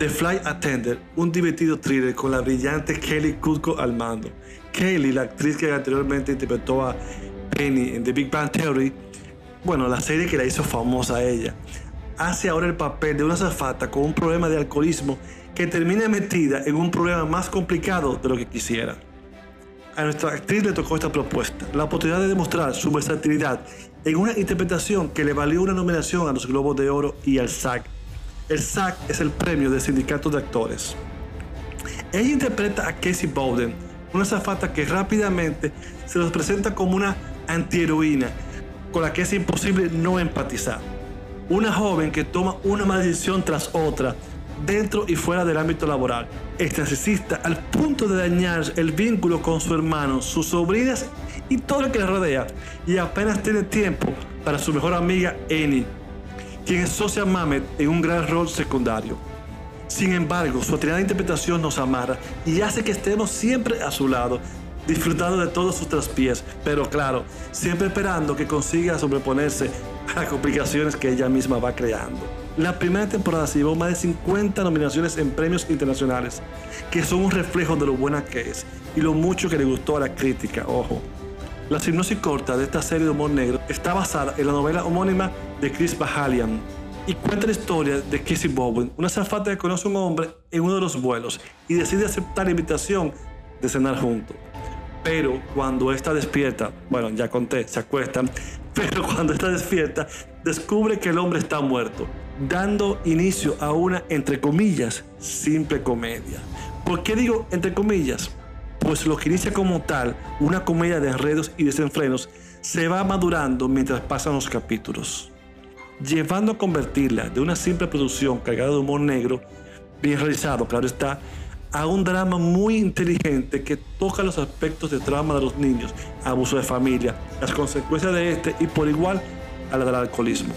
The Flight Attendant, un divertido thriller con la brillante Kelly Kutko al mando. Kelly, la actriz que anteriormente interpretó a Penny en The Big Bang Theory, bueno, la serie que la hizo famosa a ella, hace ahora el papel de una zafata con un problema de alcoholismo que termina metida en un problema más complicado de lo que quisiera. A nuestra actriz le tocó esta propuesta, la oportunidad de demostrar su versatilidad en una interpretación que le valió una nominación a los Globos de Oro y al SAG. El SAG es el premio del sindicato de actores. Ella interpreta a Casey Bowden, una zafata que rápidamente se nos presenta como una antiheroína con la que es imposible no empatizar. Una joven que toma una maldición tras otra dentro y fuera del ámbito laboral. Es al punto de dañar el vínculo con su hermano, sus sobrinas y todo lo que le rodea. Y apenas tiene tiempo para su mejor amiga Annie, quien es Socia Mamet en un gran rol secundario. Sin embargo, su atinada interpretación nos amarra y hace que estemos siempre a su lado, disfrutando de todos sus traspiés, pero claro, siempre esperando que consiga sobreponerse a complicaciones que ella misma va creando. La primera temporada se más de 50 nominaciones en premios internacionales, que son un reflejo de lo buena que es y lo mucho que le gustó a la crítica, ojo. La sinopsis corta de esta serie de humor negro está basada en la novela homónima de Chris Bahalian y cuenta la historia de Casey Bowen, una zafata que conoce a un hombre en uno de los vuelos y decide aceptar la invitación de cenar juntos. Pero cuando esta despierta, bueno, ya conté, se acuestan, pero cuando está despierta, descubre que el hombre está muerto, dando inicio a una, entre comillas, simple comedia. ¿Por qué digo entre comillas? Pues lo que inicia como tal, una comedia de enredos y desenfrenos, se va madurando mientras pasan los capítulos, llevando a convertirla de una simple producción cargada de humor negro, bien realizado, claro está, a un drama muy inteligente que toca los aspectos de trauma de los niños, abuso de familia, las consecuencias de este y por igual a la del alcoholismo,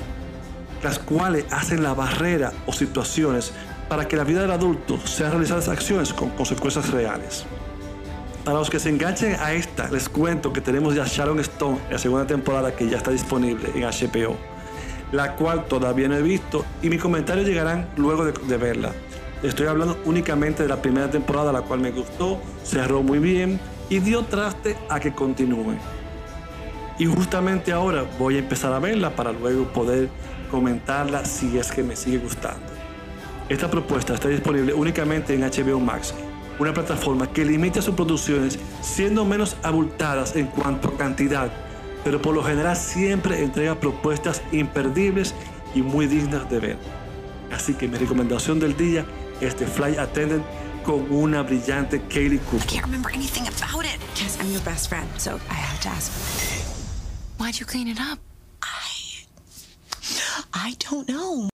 las cuales hacen la barrera o situaciones para que la vida del adulto sea realizadas acciones con consecuencias reales. Para los que se enganchen a esta, les cuento que tenemos ya Sharon Stone la segunda temporada que ya está disponible en HBO, la cual todavía no he visto y mis comentarios llegarán luego de, de verla. Estoy hablando únicamente de la primera temporada, la cual me gustó, cerró muy bien y dio traste a que continúe. Y justamente ahora voy a empezar a verla para luego poder comentarla si es que me sigue gustando. Esta propuesta está disponible únicamente en HBO Max, una plataforma que limita sus producciones siendo menos abultadas en cuanto a cantidad, pero por lo general siempre entrega propuestas imperdibles y muy dignas de ver. Así que mi recomendación del día es The Flight Attendant con una brillante Kaylee Cooper. can't remember anything about it. Jess, I'm your best friend, so I have to ask. Why'd you clean it up? I don't know.